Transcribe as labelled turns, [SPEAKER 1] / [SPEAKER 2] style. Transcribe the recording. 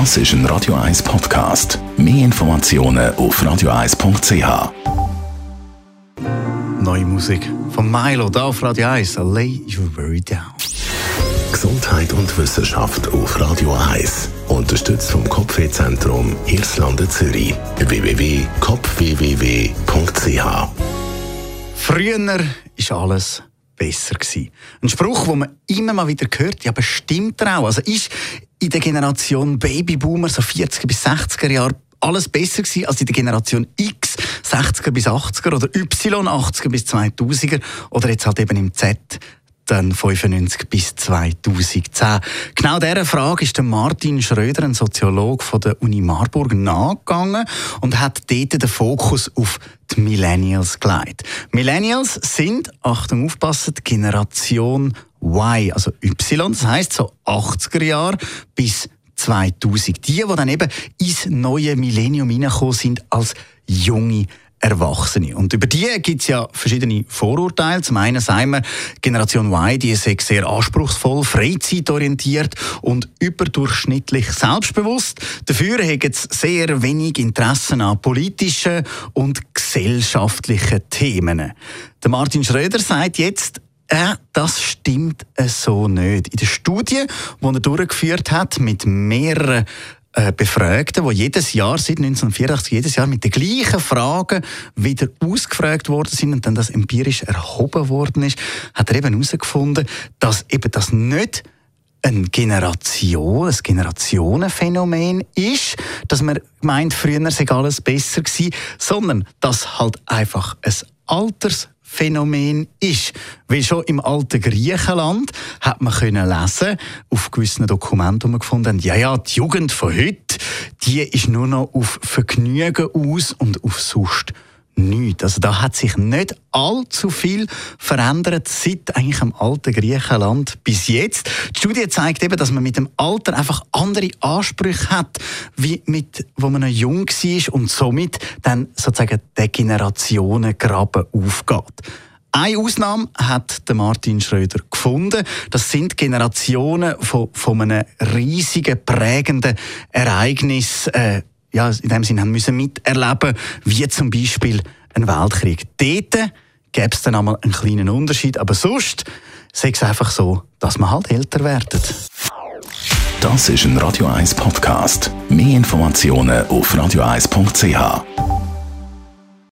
[SPEAKER 1] Das ist ein Radio 1 Podcast. Mehr Informationen auf radio1.ch.
[SPEAKER 2] Neue Musik von Milo da auf Radio 1. Lay You Very Down.
[SPEAKER 1] Gesundheit und Wissenschaft auf Radio 1. Unterstützt vom Kopfwehzentrum Irlande Zürich. www.kopfwww.ch
[SPEAKER 2] Früher ist alles besser gewesen. Ein Spruch, den man immer mal wieder hört, ja, aber stimmt er auch? Also ist in der Generation Babyboomer, so 40er bis 60er Jahre, alles besser gewesen als in der Generation X, 60er bis 80er oder Y, 80er bis 2000er oder jetzt halt eben im Z, dann 95 bis 2010. Genau dieser Frage ist Martin Schröder, ein Soziologe von der Uni Marburg, nachgegangen und hat dort den Fokus auf die Millennials gelegt. Millennials sind, Achtung, aufpassen, die Generation Y, also Y, das heisst so 80er Jahre bis 2000. Die, die dann eben ins neue Millennium hineingekommen sind als junge Erwachsene. Und über die gibt es ja verschiedene Vorurteile. Zum einen sagen wir, Generation Y, die ist sehr anspruchsvoll, freizeitorientiert und überdurchschnittlich selbstbewusst. Dafür haben sie sehr wenig Interessen an politischen und gesellschaftlichen Themen. Der Martin Schröder sagt jetzt, äh, das stimmt so nicht. In der Studie, die er durchgeführt hat mit mehreren äh, Befragten, die jedes Jahr seit 1984 jedes Jahr mit den gleichen Fragen wieder ausgefragt worden sind und dann das empirisch erhoben worden ist, hat er eben herausgefunden, dass eben das nicht eine Generation, ein Generationenphänomen ist, dass man meint, früher sei alles besser gewesen, sondern dass halt einfach ein Alters Phänomen ist. Weil schon im alten Griechenland hat man können lesen, auf gewissen Dokumenten, die man gefunden haben, ja, ja, die Jugend von heute, die ist nur noch auf Vergnügen aus und auf Sust nichts. Also da hat sich nicht allzu viel verändert seit eigentlich im alten Griechenland bis jetzt. Die Studie zeigt eben, dass man mit dem Alter einfach andere Ansprüche hat, wie mit, wo man noch jung war und somit dann sozusagen der Generationengraben aufgeht. Eine Ausnahme hat Martin Schröder gefunden. Das sind Generationen von, von einem riesigen, prägenden Ereignis, äh, ja, in dem Sinne haben müssen miterleben, wie zum Beispiel ein Weltkrieg. Dort gäbe es dann einmal einen kleinen Unterschied, aber sonst sei es einfach so, dass man halt älter wird.
[SPEAKER 1] Das ist ein Radio 1 Podcast. Mehr Informationen auf radio1.ch.